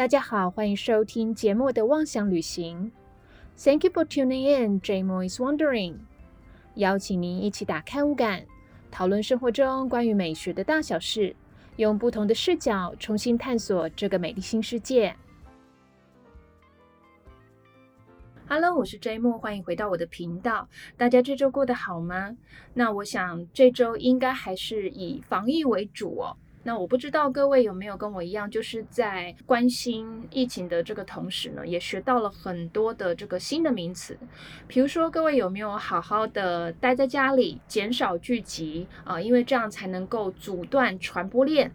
大家好，欢迎收听节目的妄想旅行。Thank you for tuning in. J Mo is wondering. 邀请您一起打开五感，讨论生活中关于美学的大小事，用不同的视角重新探索这个美丽新世界。Hello，我是 J Mo，欢迎回到我的频道。大家这周过得好吗？那我想这周应该还是以防疫为主哦。那我不知道各位有没有跟我一样，就是在关心疫情的这个同时呢，也学到了很多的这个新的名词。比如说，各位有没有好好的待在家里，减少聚集啊？因为这样才能够阻断传播链。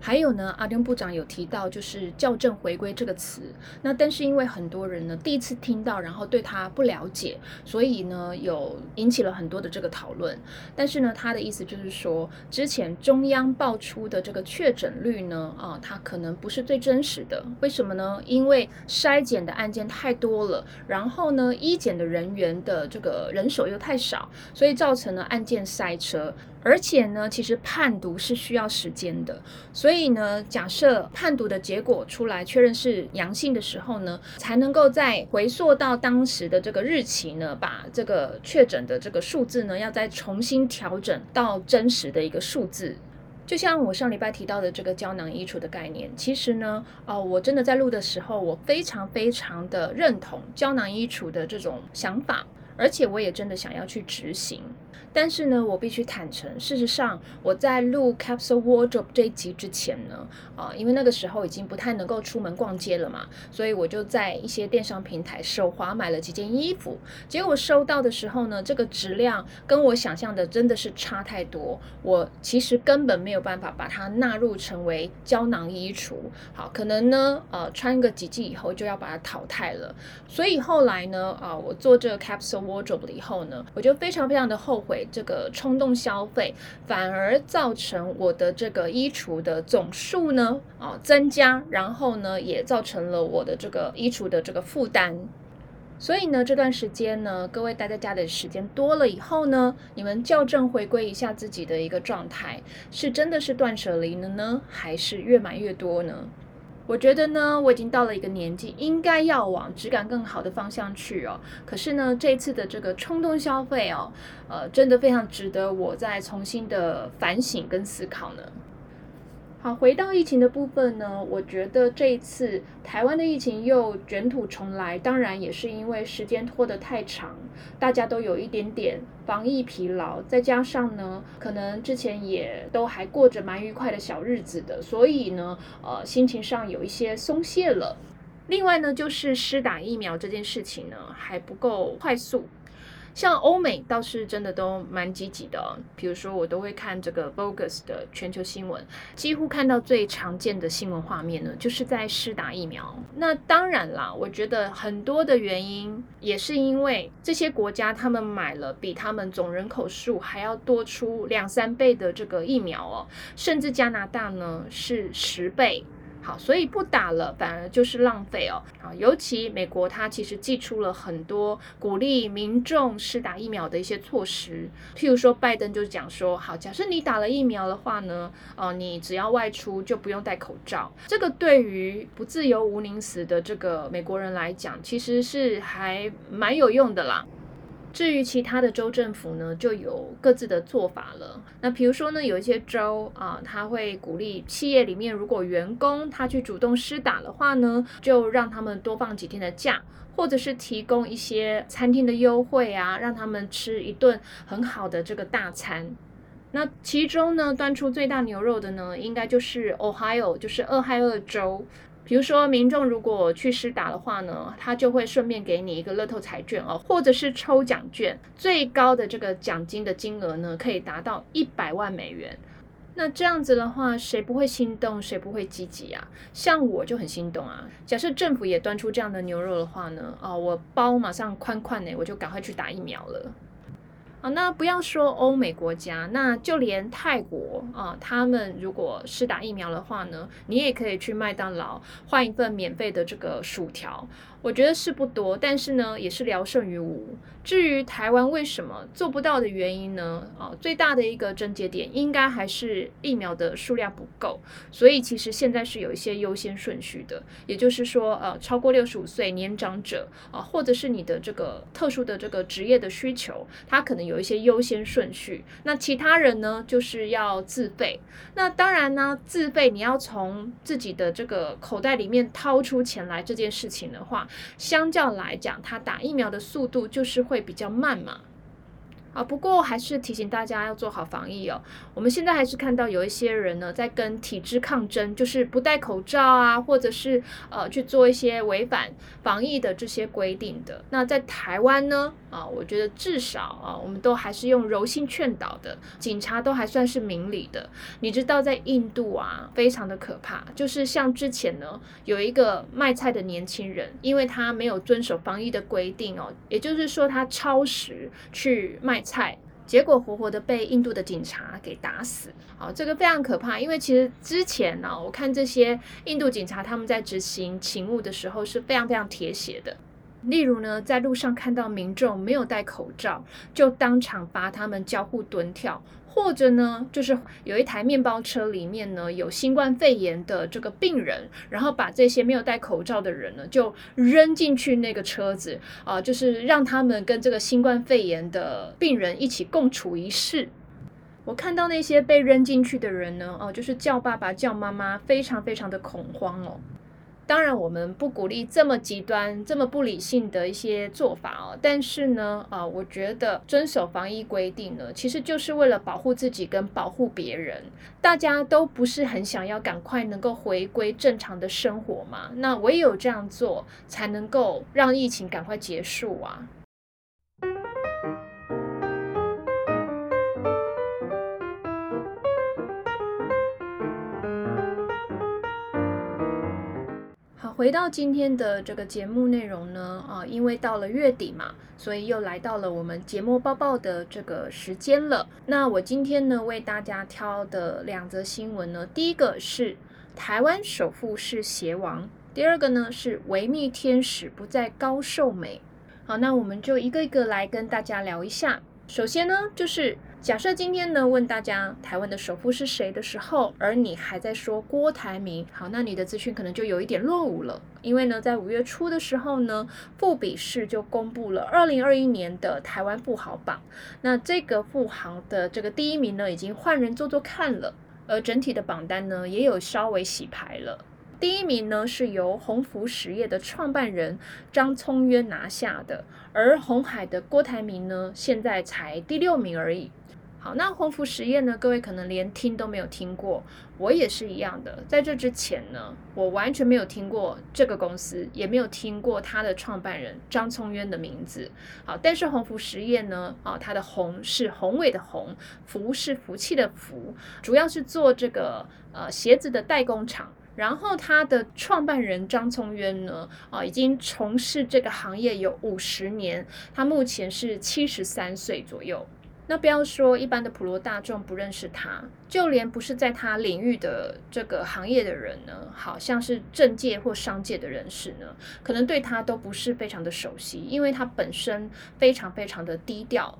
还有呢，阿丁部长有提到就是校正回归这个词，那但是因为很多人呢第一次听到，然后对他不了解，所以呢有引起了很多的这个讨论。但是呢，他的意思就是说，之前中央爆出的这个确诊率呢，啊，它可能不是最真实的。为什么呢？因为筛检的案件太多了，然后呢，医检的人员的这个人手又太少，所以造成了案件塞车。而且呢，其实判读是需要时间的，所以呢，假设判读的结果出来确认是阳性的时候呢，才能够再回溯到当时的这个日期呢，把这个确诊的这个数字呢，要再重新调整到真实的一个数字。就像我上礼拜提到的这个胶囊衣橱的概念，其实呢，哦，我真的在录的时候，我非常非常的认同胶囊衣橱的这种想法。而且我也真的想要去执行，但是呢，我必须坦诚，事实上我在录 Capsule Wardrobe 这一集之前呢，啊，因为那个时候已经不太能够出门逛街了嘛，所以我就在一些电商平台手滑买了几件衣服。结果收到的时候呢，这个质量跟我想象的真的是差太多，我其实根本没有办法把它纳入成为胶囊衣橱。好，可能呢，呃，穿个几季以后就要把它淘汰了。所以后来呢，啊，我做这个 Capsule。wardrobe 了以后呢，我就非常非常的后悔这个冲动消费，反而造成我的这个衣橱的总数呢啊增加，然后呢也造成了我的这个衣橱的这个负担。所以呢这段时间呢，各位待在家的时间多了以后呢，你们校正回归一下自己的一个状态，是真的是断舍离了呢，还是越买越多呢？我觉得呢，我已经到了一个年纪，应该要往质感更好的方向去哦。可是呢，这次的这个冲动消费哦，呃，真的非常值得我再重新的反省跟思考呢。好，回到疫情的部分呢，我觉得这一次台湾的疫情又卷土重来，当然也是因为时间拖得太长，大家都有一点点防疫疲劳，再加上呢，可能之前也都还过着蛮愉快的小日子的，所以呢，呃，心情上有一些松懈了。另外呢，就是施打疫苗这件事情呢，还不够快速。像欧美倒是真的都蛮积极的，比如说我都会看这个 Vogus 的全球新闻，几乎看到最常见的新闻画面呢，就是在施打疫苗。那当然啦，我觉得很多的原因也是因为这些国家他们买了比他们总人口数还要多出两三倍的这个疫苗哦，甚至加拿大呢是十倍。好，所以不打了，反而就是浪费哦。啊，尤其美国，它其实寄出了很多鼓励民众施打疫苗的一些措施。譬如说，拜登就讲说，好，假设你打了疫苗的话呢，哦，你只要外出就不用戴口罩。这个对于不自由无宁死的这个美国人来讲，其实是还蛮有用的啦。至于其他的州政府呢，就有各自的做法了。那比如说呢，有一些州啊，他会鼓励企业里面，如果员工他去主动施打的话呢，就让他们多放几天的假，或者是提供一些餐厅的优惠啊，让他们吃一顿很好的这个大餐。那其中呢，端出最大牛肉的呢，应该就是 Ohio，就是俄亥俄州。比如说，民众如果去施打的话呢，他就会顺便给你一个乐透彩券哦，或者是抽奖券，最高的这个奖金的金额呢，可以达到一百万美元。那这样子的话，谁不会心动，谁不会积极啊？像我就很心动啊！假设政府也端出这样的牛肉的话呢，哦，我包马上宽宽呢，我就赶快去打疫苗了。啊，那不要说欧美国家，那就连泰国啊，他们如果是打疫苗的话呢，你也可以去麦当劳换一份免费的这个薯条。我觉得是不多，但是呢，也是聊胜于无。至于台湾为什么做不到的原因呢？啊，最大的一个症结点应该还是疫苗的数量不够。所以其实现在是有一些优先顺序的，也就是说，呃，超过六十五岁年长者啊，或者是你的这个特殊的这个职业的需求，它可能有一些优先顺序。那其他人呢，就是要自费。那当然呢，自费你要从自己的这个口袋里面掏出钱来这件事情的话。相较来讲，它打疫苗的速度就是会比较慢嘛。啊，不过还是提醒大家要做好防疫哦。我们现在还是看到有一些人呢，在跟体制抗争，就是不戴口罩啊，或者是呃去做一些违反防疫的这些规定的。那在台湾呢，啊，我觉得至少啊，我们都还是用柔性劝导的，警察都还算是明理的。你知道，在印度啊，非常的可怕，就是像之前呢，有一个卖菜的年轻人，因为他没有遵守防疫的规定哦，也就是说他超时去卖。菜，结果活活的被印度的警察给打死。好，这个非常可怕，因为其实之前呢，我看这些印度警察他们在执行勤务的时候是非常非常铁血的。例如呢，在路上看到民众没有戴口罩，就当场罚他们交互蹲跳。或者呢，就是有一台面包车里面呢有新冠肺炎的这个病人，然后把这些没有戴口罩的人呢就扔进去那个车子啊，就是让他们跟这个新冠肺炎的病人一起共处一室。我看到那些被扔进去的人呢，哦，就是叫爸爸叫妈妈，非常非常的恐慌哦。当然，我们不鼓励这么极端、这么不理性的一些做法哦。但是呢，啊，我觉得遵守防疫规定呢，其实就是为了保护自己跟保护别人。大家都不是很想要赶快能够回归正常的生活嘛？那唯有这样做，才能够让疫情赶快结束啊。回到今天的这个节目内容呢，啊，因为到了月底嘛，所以又来到了我们节目报报的这个时间了。那我今天呢，为大家挑的两则新闻呢，第一个是台湾首富是邪王，第二个呢是维密天使不再高寿美。好，那我们就一个一个来跟大家聊一下。首先呢，就是。假设今天呢问大家台湾的首富是谁的时候，而你还在说郭台铭，好，那你的资讯可能就有一点落伍了。因为呢，在五月初的时候呢，富比士就公布了二零二一年的台湾富豪榜。那这个富豪的这个第一名呢，已经换人做做看了，而整体的榜单呢，也有稍微洗牌了。第一名呢是由鸿福实业的创办人张聪渊拿下的，而红海的郭台铭呢，现在才第六名而已。好，那鸿福实业呢？各位可能连听都没有听过，我也是一样的。在这之前呢，我完全没有听过这个公司，也没有听过它的创办人张聪渊的名字。好，但是鸿福实业呢，啊，它的宏是宏伟的宏，福是福气的福，主要是做这个呃鞋子的代工厂。然后他的创办人张聪渊呢，啊，已经从事这个行业有五十年，他目前是七十三岁左右。那不要说一般的普罗大众不认识他，就连不是在他领域的这个行业的人呢，好像是政界或商界的人士呢，可能对他都不是非常的熟悉，因为他本身非常非常的低调。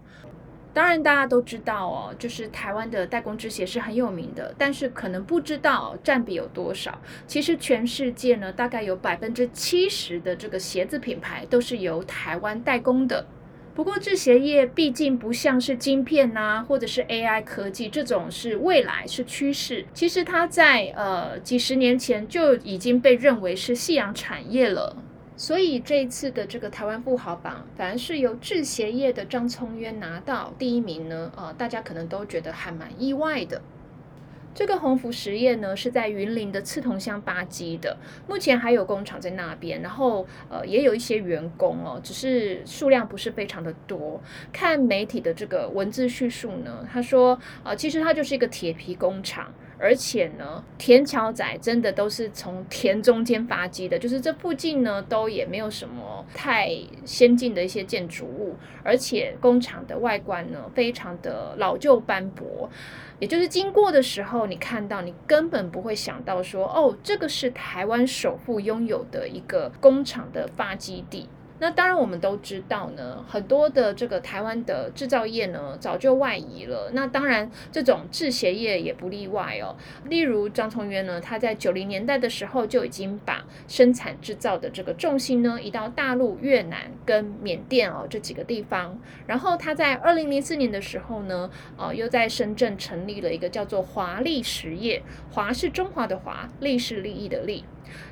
当然大家都知道哦，就是台湾的代工制鞋是很有名的，但是可能不知道占比有多少。其实全世界呢，大概有百分之七十的这个鞋子品牌都是由台湾代工的。不过制鞋业毕竟不像是晶片呐，或者是 AI 科技这种是未来是趋势。其实它在呃几十年前就已经被认为是夕阳产业了。所以这一次的这个台湾富豪榜，反而是由制鞋业的张聪渊拿到第一名呢，呃，大家可能都觉得还蛮意外的。这个鸿福实业呢，是在云林的刺桐乡巴基的，目前还有工厂在那边，然后呃也有一些员工哦，只是数量不是非常的多。看媒体的这个文字叙述呢，他说呃其实它就是一个铁皮工厂，而且呢，田桥仔真的都是从田中间发迹的，就是这附近呢都也没有什么太先进的一些建筑物，而且工厂的外观呢非常的老旧斑驳，也就是经过的时候，你看到你根本不会想到说，哦，这个是台湾首富拥有的一个工厂的发基地。那当然，我们都知道呢，很多的这个台湾的制造业呢，早就外移了。那当然，这种制鞋业也不例外哦。例如张崇渊呢，他在九零年代的时候就已经把生产制造的这个重心呢，移到大陆、越南跟缅甸哦这几个地方。然后他在二零零四年的时候呢，呃，又在深圳成立了一个叫做华丽实业，华是中华的华，利是利益的利。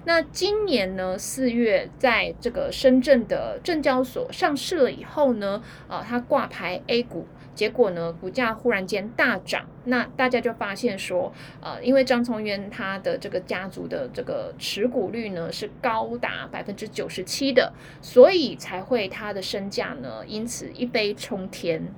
那今年呢，四月在这个深圳的证交所上市了以后呢，呃，它挂牌 A 股，结果呢，股价忽然间大涨。那大家就发现说，呃，因为张从渊他的这个家族的这个持股率呢是高达百分之九十七的，所以才会他的身价呢因此一飞冲天。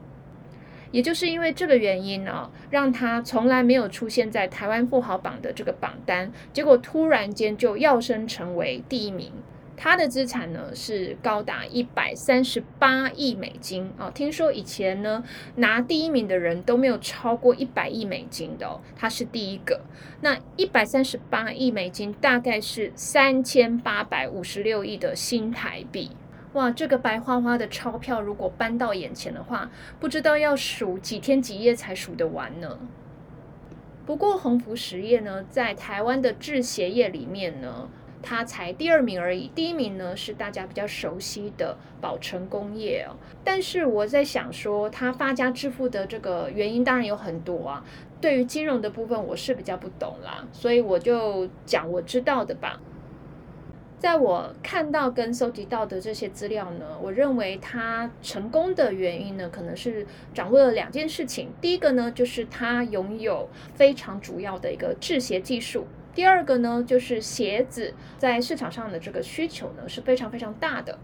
也就是因为这个原因呢，让他从来没有出现在台湾富豪榜的这个榜单，结果突然间就跃升成为第一名。他的资产呢是高达一百三十八亿美金啊！听说以前呢拿第一名的人都没有超过一百亿美金的哦，他是第一个。那一百三十八亿美金大概是三千八百五十六亿的新台币。哇，这个白花花的钞票如果搬到眼前的话，不知道要数几天几夜才数得完呢。不过鸿福实业呢，在台湾的制鞋业里面呢，它才第二名而已。第一名呢是大家比较熟悉的宝成工业哦。但是我在想说，它发家致富的这个原因当然有很多啊。对于金融的部分，我是比较不懂啦，所以我就讲我知道的吧。在我看到跟搜集到的这些资料呢，我认为他成功的原因呢，可能是掌握了两件事情。第一个呢，就是他拥有非常主要的一个制鞋技术；第二个呢，就是鞋子在市场上的这个需求呢是非常非常大的。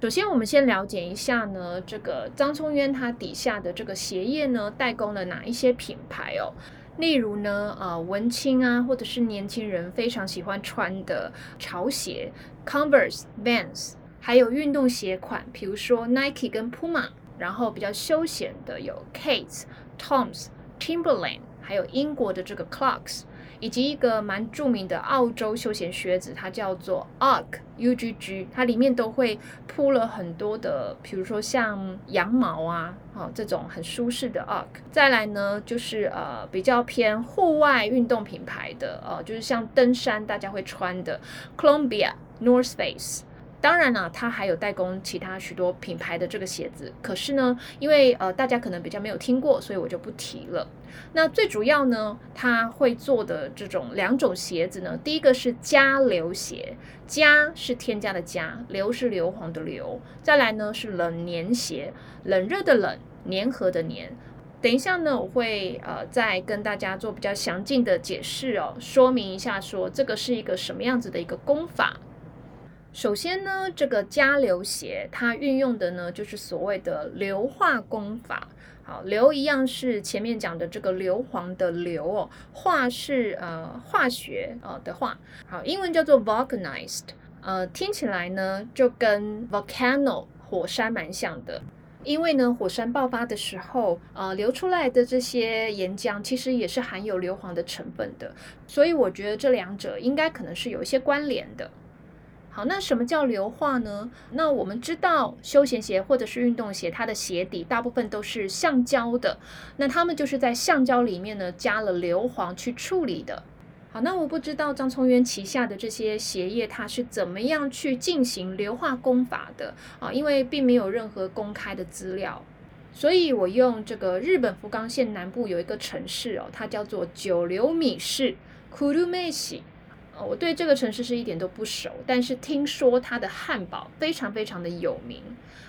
首先，我们先了解一下呢，这个张聪渊他底下的这个鞋业呢，代工了哪一些品牌哦。例如呢，呃，文青啊，或者是年轻人非常喜欢穿的潮鞋，Converse、Vans，还有运动鞋款，比如说 Nike 跟 Puma，然后比较休闲的有 Kate's、Tom's、Timberland，还有英国的这个 Clarks。以及一个蛮著名的澳洲休闲靴子，它叫做 Arc U G G，它里面都会铺了很多的，比如说像羊毛啊，哦这种很舒适的 Arc。再来呢，就是呃比较偏户外运动品牌的，呃就是像登山大家会穿的 Columbia、North Face。当然了，它还有代工其他许多品牌的这个鞋子，可是呢，因为呃大家可能比较没有听过，所以我就不提了。那最主要呢，它会做的这种两种鞋子呢，第一个是加流鞋，加是添加的加，硫是硫磺的硫。再来呢是冷粘鞋，冷热的冷，粘合的粘。等一下呢，我会呃再跟大家做比较详尽的解释哦，说明一下说这个是一个什么样子的一个工法。首先呢，这个加流鞋它运用的呢就是所谓的硫化工法。好，硫一样是前面讲的这个硫磺的硫哦，化是呃化学呃的化。好，英文叫做 vulcanized，呃听起来呢就跟 volcano 火山蛮像的，因为呢火山爆发的时候呃流出来的这些岩浆其实也是含有硫磺的成分的，所以我觉得这两者应该可能是有一些关联的。好，那什么叫硫化呢？那我们知道休闲鞋或者是运动鞋，它的鞋底大部分都是橡胶的，那他们就是在橡胶里面呢加了硫磺去处理的。好，那我不知道张聪渊旗下的这些鞋业，它是怎么样去进行硫化工法的啊？因为并没有任何公开的资料，所以我用这个日本福冈县南部有一个城市哦，它叫做九流米市 （Kurume 市。我对这个城市是一点都不熟，但是听说它的汉堡非常非常的有名。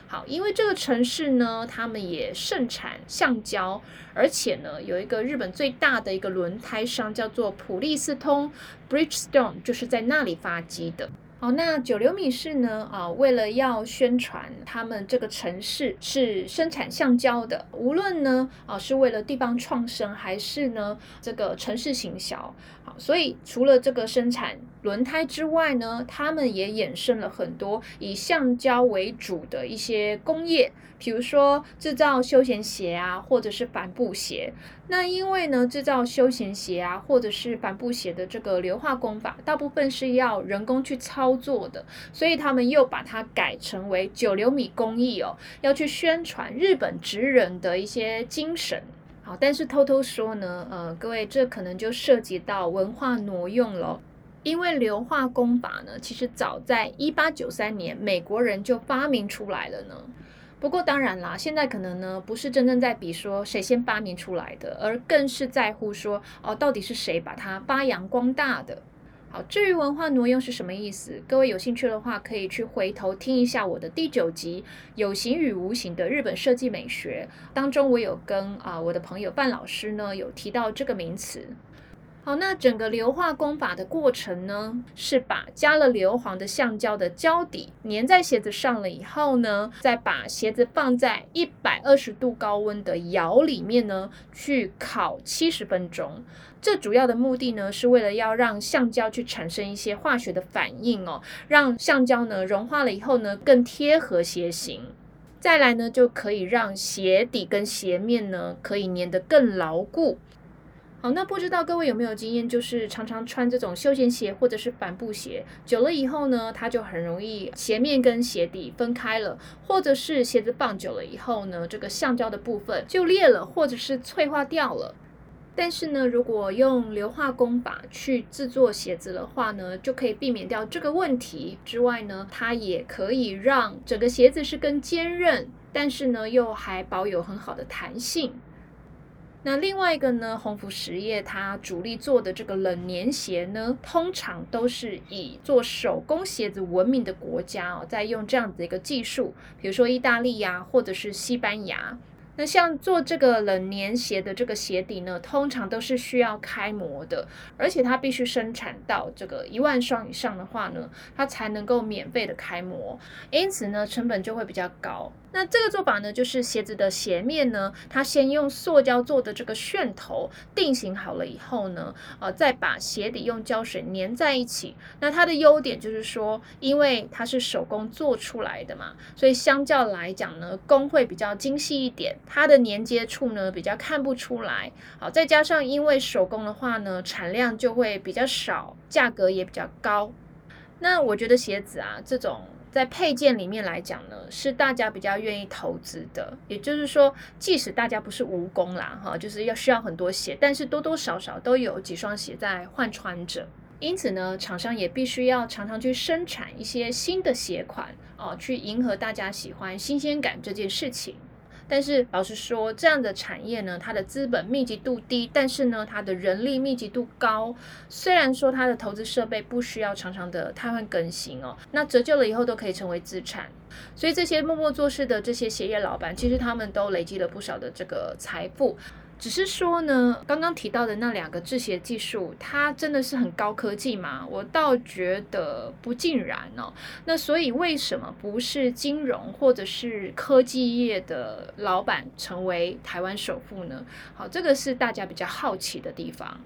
好，因为这个城市呢，他们也盛产橡胶，而且呢，有一个日本最大的一个轮胎商叫做普利司通 （Bridgestone），就是在那里发迹的。好，那九流米市呢？啊，为了要宣传他们这个城市是生产橡胶的，无论呢啊是为了地方创生，还是呢这个城市行销，所以除了这个生产轮胎之外呢，他们也衍生了很多以橡胶为主的一些工业，比如说制造休闲鞋啊，或者是帆布鞋。那因为呢，制造休闲鞋啊，或者是帆布鞋的这个硫化工法，大部分是要人工去操作的，所以他们又把它改成为九流米工艺哦，要去宣传日本职人的一些精神。好，但是偷偷说呢，呃，各位这可能就涉及到文化挪用了，因为硫化工法呢，其实早在一八九三年美国人就发明出来了呢。不过当然啦，现在可能呢不是真正在比说谁先发明出来的，而更是在乎说哦，到底是谁把它发扬光大的。至于文化挪用是什么意思，各位有兴趣的话，可以去回头听一下我的第九集《有形与无形的日本设计美学》当中，我有跟啊我的朋友范老师呢有提到这个名词。好，那整个硫化工法的过程呢，是把加了硫磺的橡胶的胶底粘在鞋子上了以后呢，再把鞋子放在一百二十度高温的窑里面呢，去烤七十分钟。这主要的目的呢，是为了要让橡胶去产生一些化学的反应哦，让橡胶呢融化了以后呢，更贴合鞋型。再来呢，就可以让鞋底跟鞋面呢，可以粘得更牢固。那不知道各位有没有经验，就是常常穿这种休闲鞋或者是帆布鞋，久了以后呢，它就很容易鞋面跟鞋底分开了，或者是鞋子放久了以后呢，这个橡胶的部分就裂了，或者是脆化掉了。但是呢，如果用硫化工法去制作鞋子的话呢，就可以避免掉这个问题。之外呢，它也可以让整个鞋子是更坚韧，但是呢，又还保有很好的弹性。那另外一个呢，鸿福实业它主力做的这个冷粘鞋呢，通常都是以做手工鞋子闻名的国家哦，在用这样子一个技术，比如说意大利呀，或者是西班牙。那像做这个冷粘鞋的这个鞋底呢，通常都是需要开模的，而且它必须生产到这个一万双以上的话呢，它才能够免费的开模，因此呢，成本就会比较高。那这个做法呢，就是鞋子的鞋面呢，它先用塑胶做的这个楦头定型好了以后呢，呃，再把鞋底用胶水粘在一起。那它的优点就是说，因为它是手工做出来的嘛，所以相较来讲呢，工会比较精细一点，它的连接处呢比较看不出来。好，再加上因为手工的话呢，产量就会比较少，价格也比较高。那我觉得鞋子啊，这种。在配件里面来讲呢，是大家比较愿意投资的。也就是说，即使大家不是蜈蚣啦，哈，就是要需要很多鞋，但是多多少少都有几双鞋在换穿着。因此呢，厂商也必须要常常去生产一些新的鞋款，哦，去迎合大家喜欢新鲜感这件事情。但是老实说，这样的产业呢，它的资本密集度低，但是呢，它的人力密集度高。虽然说它的投资设备不需要常常的瘫痪更新哦，那折旧了以后都可以成为资产。所以这些默默做事的这些鞋业老板，其实他们都累积了不少的这个财富。只是说呢，刚刚提到的那两个制鞋技术，它真的是很高科技吗？我倒觉得不尽然哦。那所以为什么不是金融或者是科技业的老板成为台湾首富呢？好，这个是大家比较好奇的地方。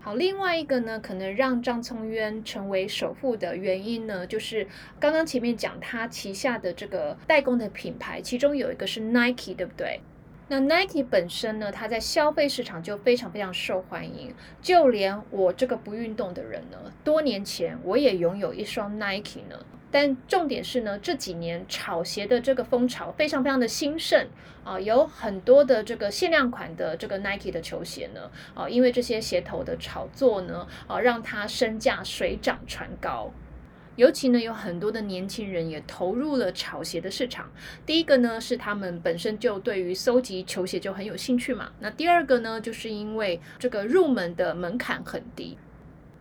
好，另外一个呢，可能让张聪渊成为首富的原因呢，就是刚刚前面讲他旗下的这个代工的品牌，其中有一个是 Nike，对不对？那 Nike 本身呢，它在消费市场就非常非常受欢迎，就连我这个不运动的人呢，多年前我也拥有一双 Nike 呢。但重点是呢，这几年炒鞋的这个风潮非常非常的兴盛啊，有很多的这个限量款的这个 Nike 的球鞋呢，啊，因为这些鞋头的炒作呢，啊，让它身价水涨船高。尤其呢，有很多的年轻人也投入了炒鞋的市场。第一个呢，是他们本身就对于搜集球鞋就很有兴趣嘛。那第二个呢，就是因为这个入门的门槛很低。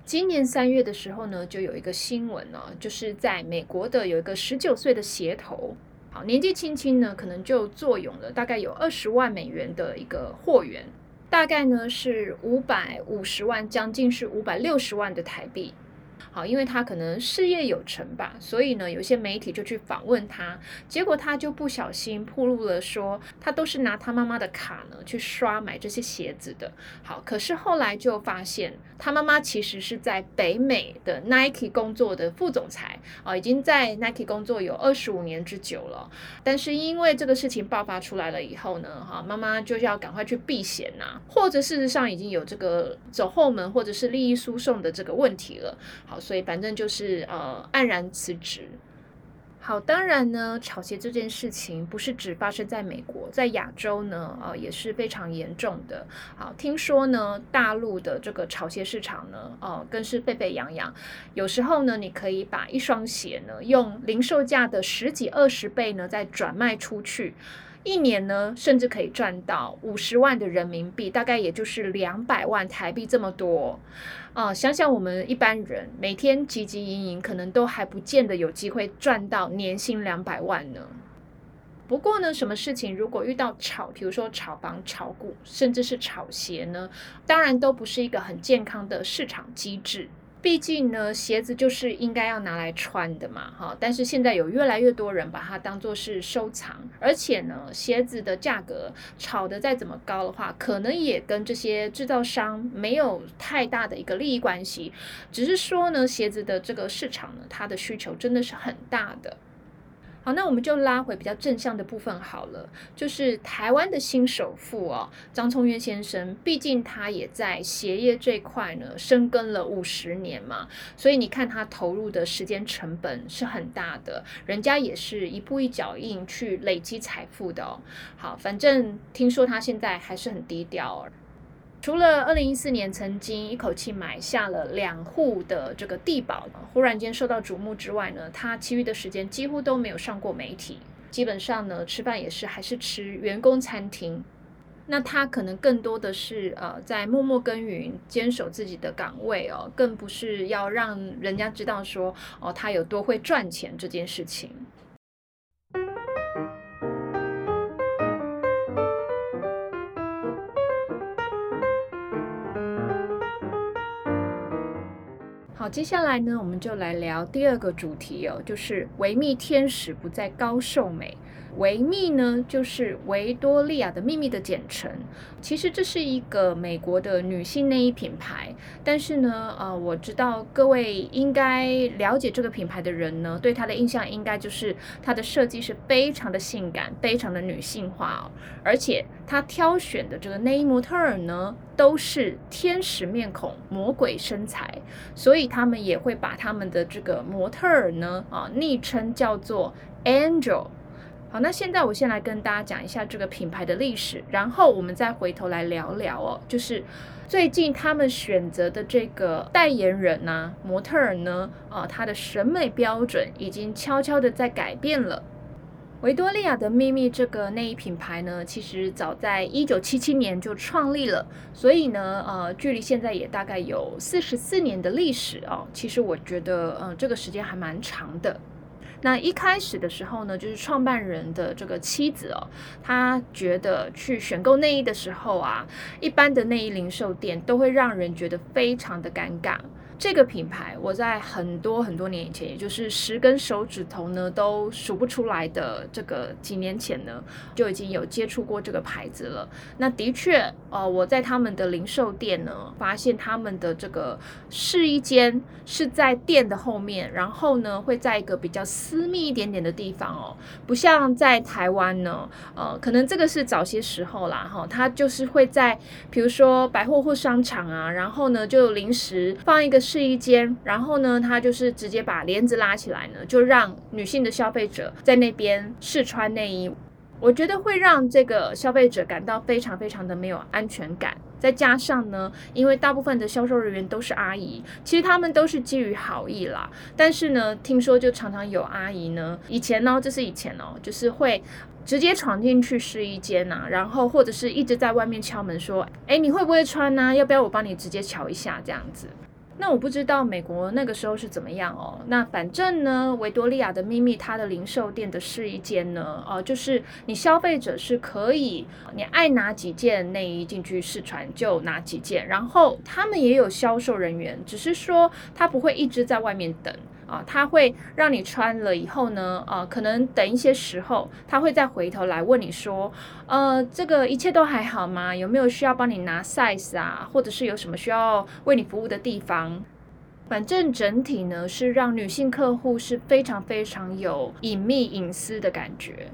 今年三月的时候呢，就有一个新闻呢，就是在美国的有一个十九岁的鞋头，好年纪轻轻呢，可能就坐拥了大概有二十万美元的一个货源，大概呢是五百五十万，将近是五百六十万的台币。好，因为他可能事业有成吧，所以呢，有些媒体就去访问他，结果他就不小心暴露了，说他都是拿他妈妈的卡呢去刷买这些鞋子的。好，可是后来就发现他妈妈其实是在北美的 Nike 工作的副总裁啊，已经在 Nike 工作有二十五年之久了。但是因为这个事情爆发出来了以后呢，哈，妈妈就要赶快去避嫌呐，或者事实上已经有这个走后门或者是利益输送的这个问题了。好。所以反正就是呃黯然辞职。好，当然呢，炒鞋这件事情不是只发生在美国，在亚洲呢，呃也是非常严重的。好，听说呢，大陆的这个炒鞋市场呢，呃更是沸沸扬扬。有时候呢，你可以把一双鞋呢，用零售价的十几二十倍呢，再转卖出去。一年呢，甚至可以赚到五十万的人民币，大概也就是两百万台币这么多啊！想想我们一般人每天汲汲营营，可能都还不见得有机会赚到年薪两百万呢。不过呢，什么事情如果遇到炒，比如说炒房、炒股，甚至是炒鞋呢，当然都不是一个很健康的市场机制。毕竟呢，鞋子就是应该要拿来穿的嘛，哈。但是现在有越来越多人把它当做是收藏，而且呢，鞋子的价格炒得再怎么高的话，可能也跟这些制造商没有太大的一个利益关系，只是说呢，鞋子的这个市场呢，它的需求真的是很大的。好，那我们就拉回比较正向的部分好了，就是台湾的新首富哦，张聪渊先生，毕竟他也在鞋业这块呢深耕了五十年嘛，所以你看他投入的时间成本是很大的，人家也是一步一脚印去累积财富的哦。好，反正听说他现在还是很低调。除了二零一四年曾经一口气买下了两户的这个地保，忽然间受到瞩目之外呢，他其余的时间几乎都没有上过媒体，基本上呢吃饭也是还是吃员工餐厅。那他可能更多的是呃在默默耕耘，坚守自己的岗位哦，更不是要让人家知道说哦他有多会赚钱这件事情。好，接下来呢，我们就来聊第二个主题哦，就是维密天使不再高瘦美。维密呢，就是维多利亚的秘密的简称。其实这是一个美国的女性内衣品牌，但是呢，呃，我知道各位应该了解这个品牌的人呢，对它的印象应该就是它的设计是非常的性感，非常的女性化哦。而且它挑选的这个内衣模特儿呢，都是天使面孔、魔鬼身材，所以他们也会把他们的这个模特儿呢，啊，昵称叫做 Angel。好，那现在我先来跟大家讲一下这个品牌的历史，然后我们再回头来聊聊哦，就是最近他们选择的这个代言人呢，模特儿呢，啊，他的审美标准已经悄悄的在改变了。维多利亚的秘密这个内衣品牌呢，其实早在一九七七年就创立了，所以呢，呃，距离现在也大概有四十四年的历史哦。其实我觉得，嗯，这个时间还蛮长的。那一开始的时候呢，就是创办人的这个妻子哦，她觉得去选购内衣的时候啊，一般的内衣零售店都会让人觉得非常的尴尬。这个品牌，我在很多很多年以前，也就是十根手指头呢都数不出来的这个几年前呢，就已经有接触过这个牌子了。那的确，呃，我在他们的零售店呢，发现他们的这个试衣间是在店的后面，然后呢会在一个比较私密一点点的地方哦，不像在台湾呢，呃，可能这个是早些时候啦，哈，它就是会在比如说百货或商场啊，然后呢就临时放一个。试衣间，然后呢，他就是直接把帘子拉起来呢，就让女性的消费者在那边试穿内衣。我觉得会让这个消费者感到非常非常的没有安全感。再加上呢，因为大部分的销售人员都是阿姨，其实他们都是基于好意啦。但是呢，听说就常常有阿姨呢，以前呢，这是以前哦，就是会直接闯进去试衣间呐，然后或者是一直在外面敲门说：“哎，你会不会穿呢？要不要我帮你直接瞧一下？”这样子。那我不知道美国那个时候是怎么样哦。那反正呢，维多利亚的秘密它的零售店的试衣间呢，呃，就是你消费者是可以，你爱拿几件内衣进去试穿就拿几件，然后他们也有销售人员，只是说他不会一直在外面等。啊，他会让你穿了以后呢，啊，可能等一些时候，他会再回头来问你说，呃，这个一切都还好吗？有没有需要帮你拿 size 啊，或者是有什么需要为你服务的地方？反正整体呢，是让女性客户是非常非常有隐秘隐私的感觉。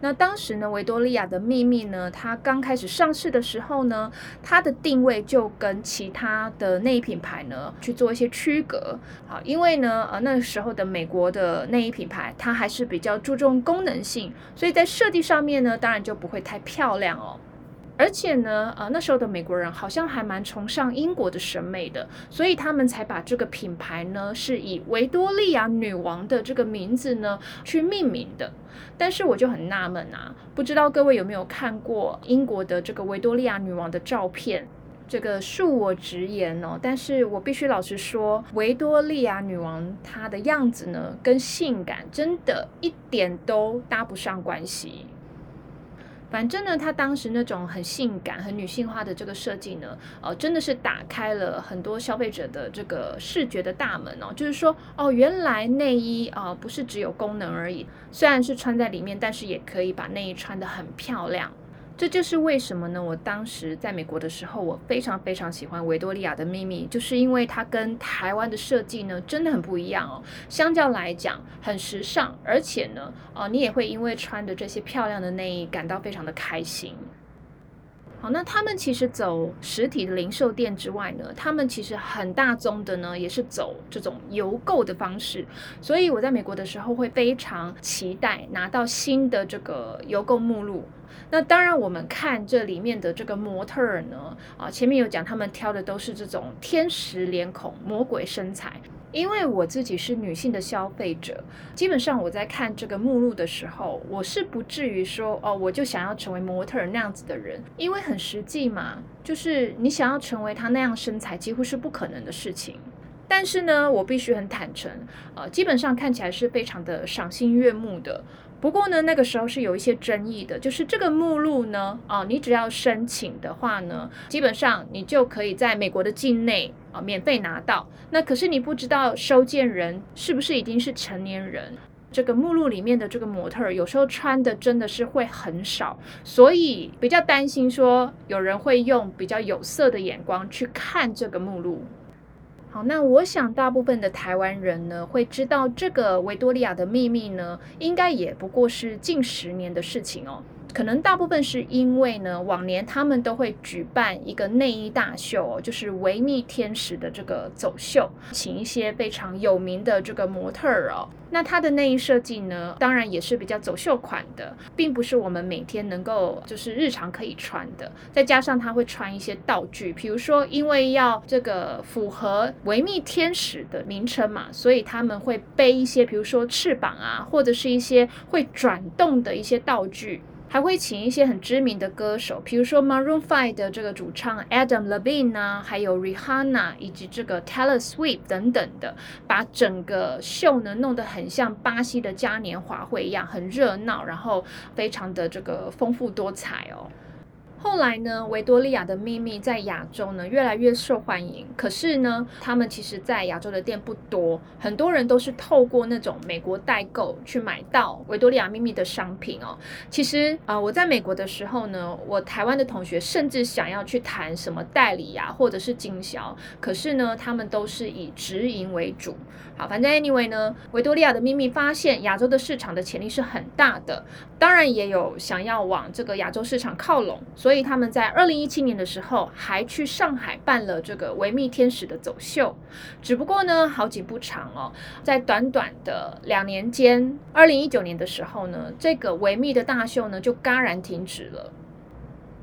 那当时呢，维多利亚的秘密呢，它刚开始上市的时候呢，它的定位就跟其他的内衣品牌呢去做一些区隔。好，因为呢，呃，那时候的美国的内衣品牌，它还是比较注重功能性，所以在设计上面呢，当然就不会太漂亮哦。而且呢，呃，那时候的美国人好像还蛮崇尚英国的审美的，所以他们才把这个品牌呢是以维多利亚女王的这个名字呢去命名的。但是我就很纳闷啊，不知道各位有没有看过英国的这个维多利亚女王的照片？这个恕我直言哦，但是我必须老实说，维多利亚女王她的样子呢，跟性感真的一点都搭不上关系。反正呢，它当时那种很性感、很女性化的这个设计呢，呃，真的是打开了很多消费者的这个视觉的大门哦。就是说，哦，原来内衣啊不是只有功能而已，虽然是穿在里面，但是也可以把内衣穿得很漂亮。这就是为什么呢？我当时在美国的时候，我非常非常喜欢维多利亚的秘密，就是因为它跟台湾的设计呢真的很不一样哦。相较来讲，很时尚，而且呢，哦，你也会因为穿着这些漂亮的内衣感到非常的开心。好，那他们其实走实体零售店之外呢，他们其实很大宗的呢，也是走这种邮购的方式。所以我在美国的时候会非常期待拿到新的这个邮购目录。那当然，我们看这里面的这个模特儿呢，啊，前面有讲他们挑的都是这种天使脸孔、魔鬼身材。因为我自己是女性的消费者，基本上我在看这个目录的时候，我是不至于说哦，我就想要成为模特那样子的人，因为很实际嘛，就是你想要成为她那样身材，几乎是不可能的事情。但是呢，我必须很坦诚，呃，基本上看起来是非常的赏心悦目的。不过呢，那个时候是有一些争议的，就是这个目录呢，啊，你只要申请的话呢，基本上你就可以在美国的境内啊免费拿到。那可是你不知道收件人是不是已经是成年人，这个目录里面的这个模特有时候穿的真的是会很少，所以比较担心说有人会用比较有色的眼光去看这个目录。好，那我想大部分的台湾人呢，会知道这个维多利亚的秘密呢，应该也不过是近十年的事情哦。可能大部分是因为呢，往年他们都会举办一个内衣大秀哦，就是维密天使的这个走秀，请一些非常有名的这个模特儿哦。那它的内衣设计呢，当然也是比较走秀款的，并不是我们每天能够就是日常可以穿的。再加上他会穿一些道具，比如说因为要这个符合维密天使的名称嘛，所以他们会背一些，比如说翅膀啊，或者是一些会转动的一些道具。还会请一些很知名的歌手，比如说 Maroon Five 的这个主唱 Adam Levine 啊，还有 Rihanna 以及这个 Taylor Swift 等等的，把整个秀呢弄得很像巴西的嘉年华会一样，很热闹，然后非常的这个丰富多彩哦。后来呢，维多利亚的秘密在亚洲呢越来越受欢迎。可是呢，他们其实在亚洲的店不多，很多人都是透过那种美国代购去买到维多利亚秘密的商品哦。其实啊，我在美国的时候呢，我台湾的同学甚至想要去谈什么代理呀，或者是经销，可是呢，他们都是以直营为主。好，反正 anyway 呢，维多利亚的秘密发现亚洲的市场的潜力是很大的，当然也有想要往这个亚洲市场靠拢，所以。所以他们在二零一七年的时候还去上海办了这个维密天使的走秀，只不过呢好景不长哦，在短短的两年间，二零一九年的时候呢，这个维密的大秀呢就戛然停止了。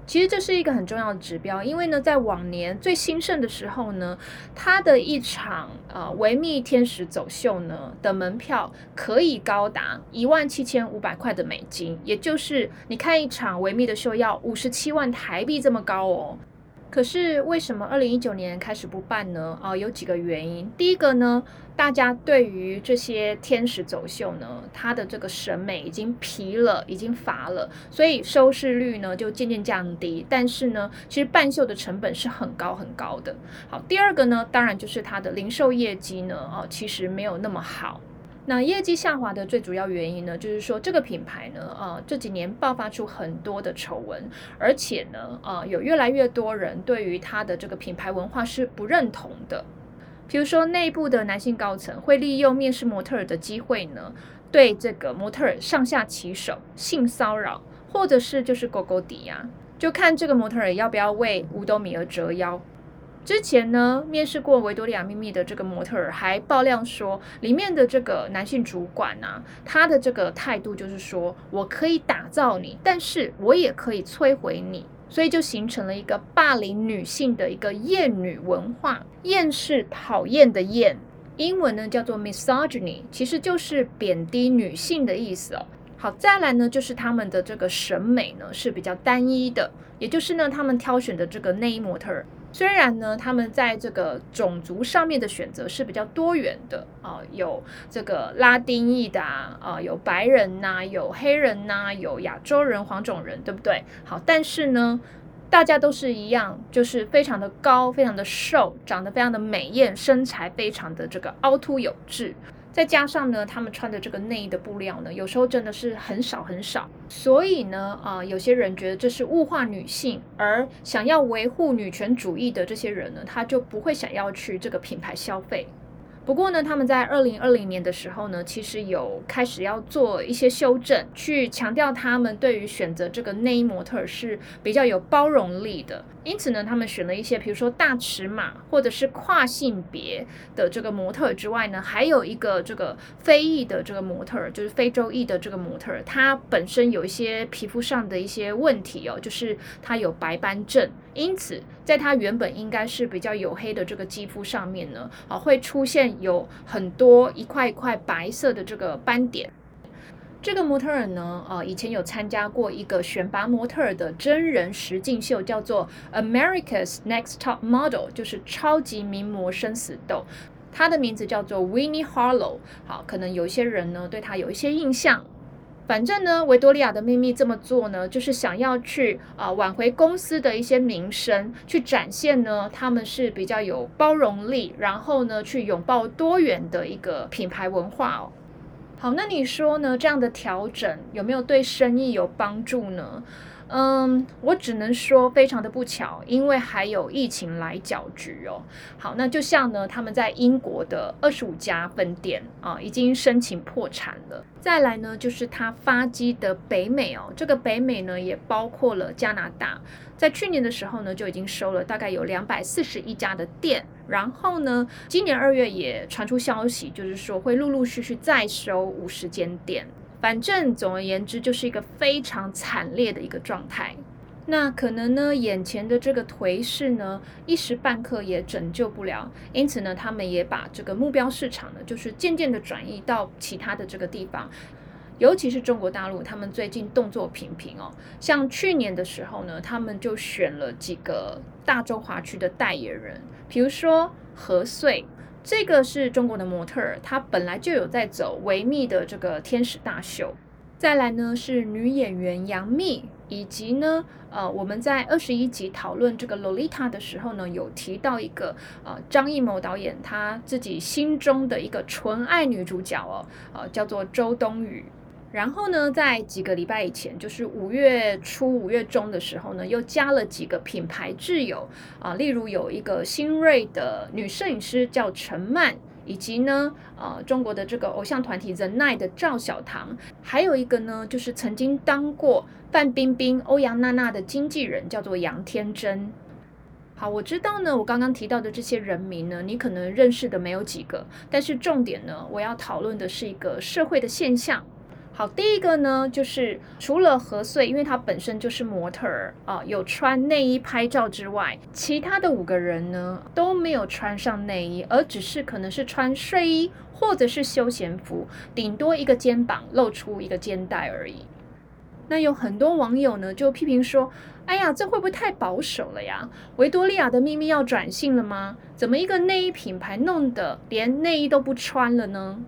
其实这是一个很重要的指标，因为呢，在往年最兴盛的时候呢，它的一场呃维密天使走秀呢的门票可以高达一万七千五百块的美金，也就是你看一场维密的秀要五十七万台币这么高哦。可是为什么二零一九年开始不办呢？啊，有几个原因。第一个呢，大家对于这些天使走秀呢，它的这个审美已经疲了，已经乏了，所以收视率呢就渐渐降低。但是呢，其实办秀的成本是很高很高的。好，第二个呢，当然就是它的零售业绩呢，啊，其实没有那么好。那业绩下滑的最主要原因呢，就是说这个品牌呢，呃，这几年爆发出很多的丑闻，而且呢，呃，有越来越多人对于它的这个品牌文化是不认同的。比如说，内部的男性高层会利用面试模特儿的机会呢，对这个模特儿上下其手、性骚扰，或者是就是勾勾底呀，就看这个模特儿要不要为五斗米而折腰。之前呢，面试过维多利亚秘密的这个模特儿还爆料说，里面的这个男性主管啊，他的这个态度就是说，我可以打造你，但是我也可以摧毁你，所以就形成了一个霸凌女性的一个厌女文化。厌是讨厌的厌，英文呢叫做 misogyny，其实就是贬低女性的意思哦。好，再来呢，就是他们的这个审美呢是比较单一的，也就是呢，他们挑选的这个内衣模特儿。虽然呢，他们在这个种族上面的选择是比较多元的啊，有这个拉丁裔的啊，有白人呐，有黑人呐，有亚洲人、黄种人，对不对？好，但是呢，大家都是一样，就是非常的高，非常的瘦，长得非常的美艳，身材非常的这个凹凸有致。再加上呢，他们穿的这个内衣的布料呢，有时候真的是很少很少，所以呢，啊，有些人觉得这是物化女性，而想要维护女权主义的这些人呢，他就不会想要去这个品牌消费。不过呢，他们在二零二零年的时候呢，其实有开始要做一些修正，去强调他们对于选择这个内衣模特是比较有包容力的。因此呢，他们选了一些，比如说大尺码或者是跨性别的这个模特之外呢，还有一个这个非裔的这个模特，就是非洲裔的这个模特，他本身有一些皮肤上的一些问题哦，就是他有白斑症，因此在他原本应该是比较黝黑的这个肌肤上面呢，啊，会出现有很多一块一块白色的这个斑点。这个模特儿呢，呃，以前有参加过一个选拔模特儿的真人实境秀，叫做《America's Next Top Model》，就是超级名模生死斗。他的名字叫做 Winnie Harlow。好，可能有些人呢对他有一些印象。反正呢，维多利亚的秘密这么做呢，就是想要去啊挽回公司的一些名声，去展现呢他们是比较有包容力，然后呢去拥抱多元的一个品牌文化哦。好，那你说呢？这样的调整有没有对生意有帮助呢？嗯，我只能说非常的不巧，因为还有疫情来搅局哦。好，那就像呢，他们在英国的二十五家分店啊，已经申请破产了。再来呢，就是它发迹的北美哦，这个北美呢也包括了加拿大，在去年的时候呢就已经收了大概有两百四十一家的店，然后呢，今年二月也传出消息，就是说会陆陆续续再收五十间店。反正总而言之，就是一个非常惨烈的一个状态。那可能呢，眼前的这个颓势呢，一时半刻也拯救不了。因此呢，他们也把这个目标市场呢，就是渐渐的转移到其他的这个地方。尤其是中国大陆，他们最近动作频频哦。像去年的时候呢，他们就选了几个大中华区的代言人，比如说何穗。这个是中国的模特儿，她本来就有在走维密的这个天使大秀。再来呢是女演员杨幂，以及呢，呃，我们在二十一集讨论这个洛丽塔的时候呢，有提到一个呃张艺谋导演他自己心中的一个纯爱女主角哦，呃，叫做周冬雨。然后呢，在几个礼拜以前，就是五月初、五月中的时候呢，又加了几个品牌挚友啊，例如有一个新锐的女摄影师叫陈曼，以及呢，呃，中国的这个偶像团体 The Night 的赵小棠，还有一个呢，就是曾经当过范冰冰、欧阳娜娜的经纪人，叫做杨天真。好，我知道呢，我刚刚提到的这些人名呢，你可能认识的没有几个，但是重点呢，我要讨论的是一个社会的现象。好，第一个呢，就是除了何穗，因为她本身就是模特儿啊，有穿内衣拍照之外，其他的五个人呢都没有穿上内衣，而只是可能是穿睡衣或者是休闲服，顶多一个肩膀露出一个肩带而已。那有很多网友呢就批评说，哎呀，这会不会太保守了呀？维多利亚的秘密要转性了吗？怎么一个内衣品牌弄得连内衣都不穿了呢？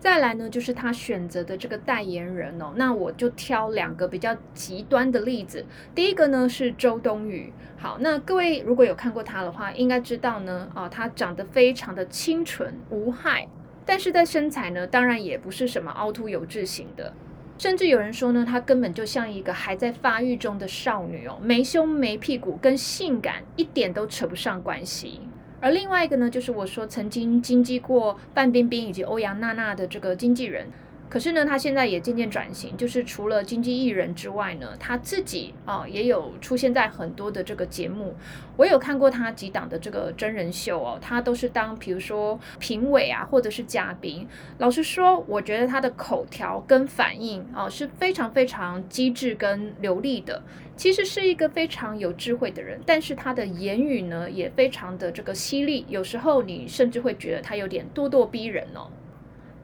再来呢，就是他选择的这个代言人哦，那我就挑两个比较极端的例子。第一个呢是周冬雨，好，那各位如果有看过他的话，应该知道呢，啊，他长得非常的清纯无害，但是在身材呢，当然也不是什么凹凸有致型的，甚至有人说呢，她根本就像一个还在发育中的少女哦，没胸没屁股，跟性感一点都扯不上关系。而另外一个呢，就是我说曾经经纪过范冰冰以及欧阳娜娜的这个经纪人。可是呢，他现在也渐渐转型，就是除了经纪艺人之外呢，他自己啊也有出现在很多的这个节目。我有看过他几档的这个真人秀哦，他都是当比如说评委啊，或者是嘉宾。老实说，我觉得他的口条跟反应啊是非常非常机智跟流利的。其实是一个非常有智慧的人，但是他的言语呢也非常的这个犀利，有时候你甚至会觉得他有点咄咄逼人哦。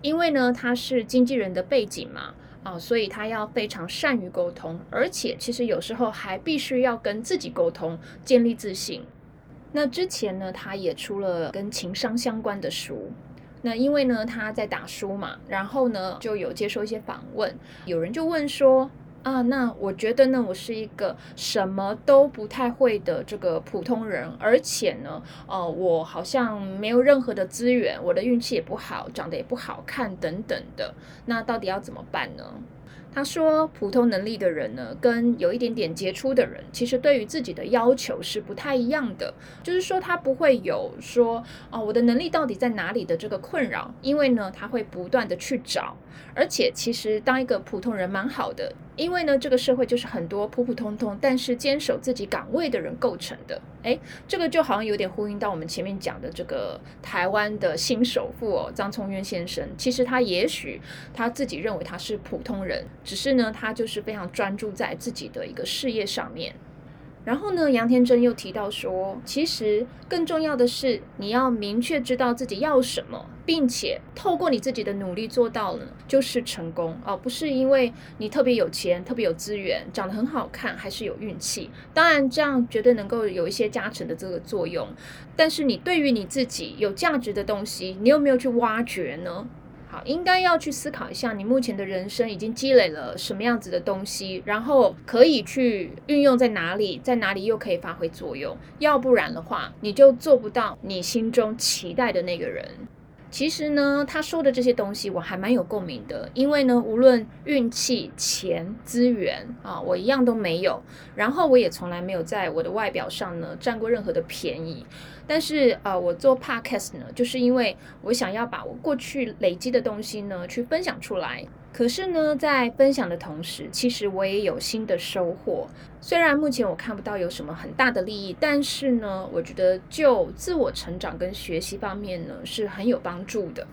因为呢，他是经纪人的背景嘛，啊，所以他要非常善于沟通，而且其实有时候还必须要跟自己沟通，建立自信。那之前呢，他也出了跟情商相关的书。那因为呢，他在打书嘛，然后呢，就有接受一些访问，有人就问说。啊，那我觉得呢，我是一个什么都不太会的这个普通人，而且呢，呃，我好像没有任何的资源，我的运气也不好，长得也不好看等等的，那到底要怎么办呢？他说，普通能力的人呢，跟有一点点杰出的人，其实对于自己的要求是不太一样的。就是说，他不会有说，哦，我的能力到底在哪里的这个困扰，因为呢，他会不断的去找。而且，其实当一个普通人蛮好的，因为呢，这个社会就是很多普普通通，但是坚守自己岗位的人构成的。诶，这个就好像有点呼应到我们前面讲的这个台湾的新首富哦，张聪渊先生。其实他也许他自己认为他是普通人。只是呢，他就是非常专注在自己的一个事业上面。然后呢，杨天真又提到说，其实更重要的是，你要明确知道自己要什么，并且透过你自己的努力做到了，就是成功哦。不是因为你特别有钱、特别有资源、长得很好看，还是有运气。当然，这样绝对能够有一些加成的这个作用。但是，你对于你自己有价值的东西，你有没有去挖掘呢？应该要去思考一下，你目前的人生已经积累了什么样子的东西，然后可以去运用在哪里，在哪里又可以发挥作用。要不然的话，你就做不到你心中期待的那个人。其实呢，他说的这些东西我还蛮有共鸣的，因为呢，无论运气、钱、资源啊，我一样都没有。然后我也从来没有在我的外表上呢占过任何的便宜。但是呃，我做 podcast 呢，就是因为我想要把我过去累积的东西呢去分享出来。可是呢，在分享的同时，其实我也有新的收获。虽然目前我看不到有什么很大的利益，但是呢，我觉得就自我成长跟学习方面呢，是很有帮助的。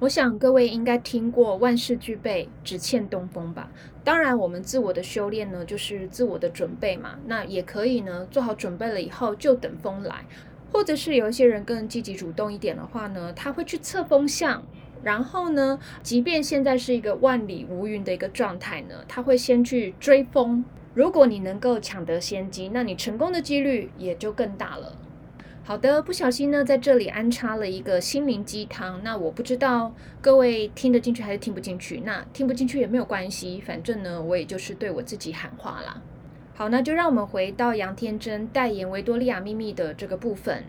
我想各位应该听过“万事俱备，只欠东风”吧？当然，我们自我的修炼呢，就是自我的准备嘛。那也可以呢，做好准备了以后就等风来，或者是有一些人更积极主动一点的话呢，他会去测风向。然后呢，即便现在是一个万里无云的一个状态呢，他会先去追风。如果你能够抢得先机，那你成功的几率也就更大了。好的，不小心呢，在这里安插了一个心灵鸡汤。那我不知道各位听得进去还是听不进去。那听不进去也没有关系，反正呢，我也就是对我自己喊话啦。好，那就让我们回到杨天真代言维多利亚秘密的这个部分。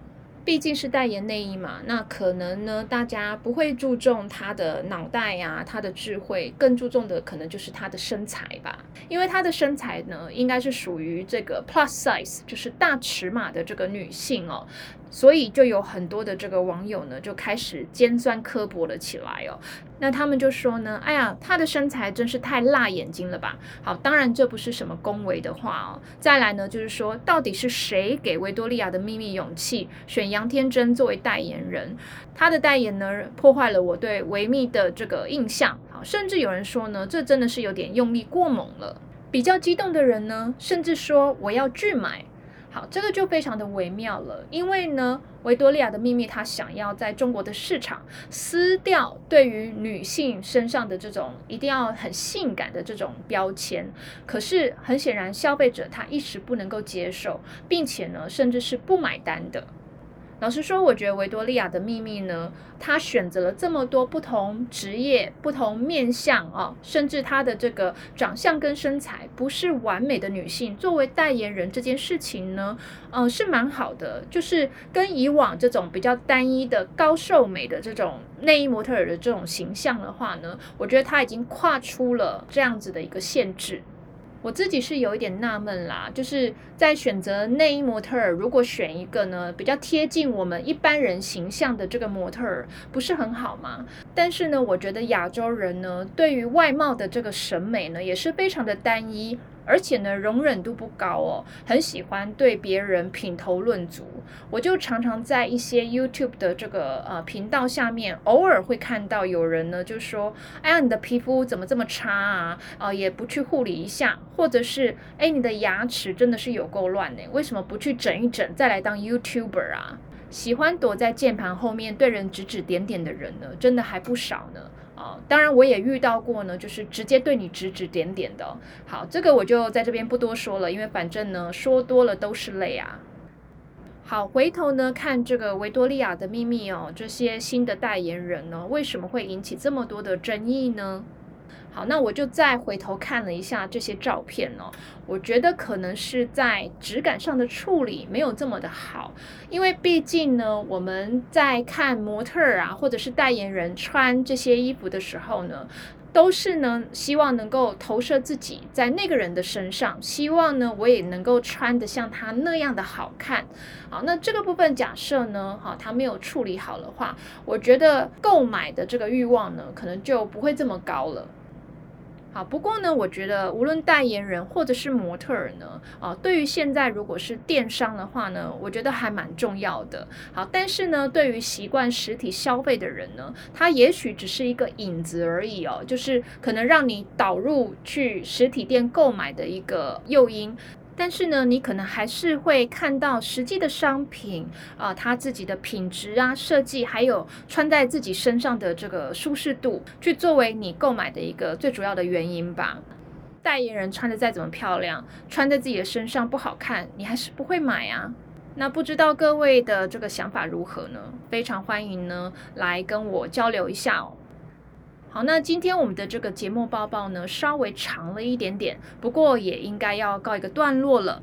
毕竟是代言内衣嘛，那可能呢，大家不会注重她的脑袋呀，她的智慧，更注重的可能就是她的身材吧。因为她的身材呢，应该是属于这个 plus size，就是大尺码的这个女性哦。所以就有很多的这个网友呢，就开始尖酸刻薄了起来哦。那他们就说呢，哎呀，她的身材真是太辣眼睛了吧？好，当然这不是什么恭维的话哦。再来呢，就是说到底是谁给维多利亚的秘密勇气选杨天真作为代言人？她的代言呢，破坏了我对维密的这个印象。好，甚至有人说呢，这真的是有点用力过猛了。比较激动的人呢，甚至说我要拒买。好，这个就非常的微妙了，因为呢，维多利亚的秘密它想要在中国的市场撕掉对于女性身上的这种一定要很性感的这种标签，可是很显然消费者他一时不能够接受，并且呢，甚至是不买单的。老实说，我觉得维多利亚的秘密呢，她选择了这么多不同职业、不同面相啊，甚至她的这个长相跟身材不是完美的女性作为代言人这件事情呢，嗯，是蛮好的。就是跟以往这种比较单一的高瘦美的这种内衣模特儿的这种形象的话呢，我觉得她已经跨出了这样子的一个限制。我自己是有一点纳闷啦，就是在选择内衣模特儿，如果选一个呢比较贴近我们一般人形象的这个模特儿，不是很好吗？但是呢，我觉得亚洲人呢对于外貌的这个审美呢也是非常的单一。而且呢，容忍度不高哦，很喜欢对别人品头论足。我就常常在一些 YouTube 的这个呃频道下面，偶尔会看到有人呢就说：“哎呀，你的皮肤怎么这么差啊？啊，也不去护理一下，或者是哎，你的牙齿真的是有够乱呢，为什么不去整一整再来当 YouTuber 啊？”喜欢躲在键盘后面对人指指点点的人呢，真的还不少呢。啊，当然我也遇到过呢，就是直接对你指指点点的。好，这个我就在这边不多说了，因为反正呢说多了都是泪啊。好，回头呢看这个维多利亚的秘密哦，这些新的代言人呢，为什么会引起这么多的争议呢？好，那我就再回头看了一下这些照片哦，我觉得可能是在质感上的处理没有这么的好，因为毕竟呢，我们在看模特儿啊，或者是代言人穿这些衣服的时候呢，都是呢希望能够投射自己在那个人的身上，希望呢我也能够穿的像他那样的好看。好，那这个部分假设呢，哈，他没有处理好的话，我觉得购买的这个欲望呢，可能就不会这么高了。好，不过呢，我觉得无论代言人或者是模特儿呢，啊，对于现在如果是电商的话呢，我觉得还蛮重要的。好，但是呢，对于习惯实体消费的人呢，他也许只是一个影子而已哦，就是可能让你导入去实体店购买的一个诱因。但是呢，你可能还是会看到实际的商品啊，它自己的品质啊、设计，还有穿在自己身上的这个舒适度，去作为你购买的一个最主要的原因吧。代言人穿的再怎么漂亮，穿在自己的身上不好看，你还是不会买啊。那不知道各位的这个想法如何呢？非常欢迎呢来跟我交流一下哦。好，那今天我们的这个节目报报呢，稍微长了一点点，不过也应该要告一个段落了。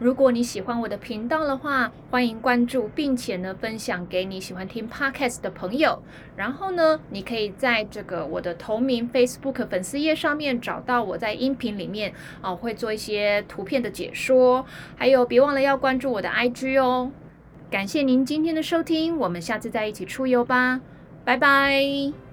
如果你喜欢我的频道的话，欢迎关注，并且呢分享给你喜欢听 podcast 的朋友。然后呢，你可以在这个我的同名 Facebook 粉丝页上面找到我在音频里面啊会做一些图片的解说，还有别忘了要关注我的 IG 哦。感谢您今天的收听，我们下次再一起出游吧，拜拜。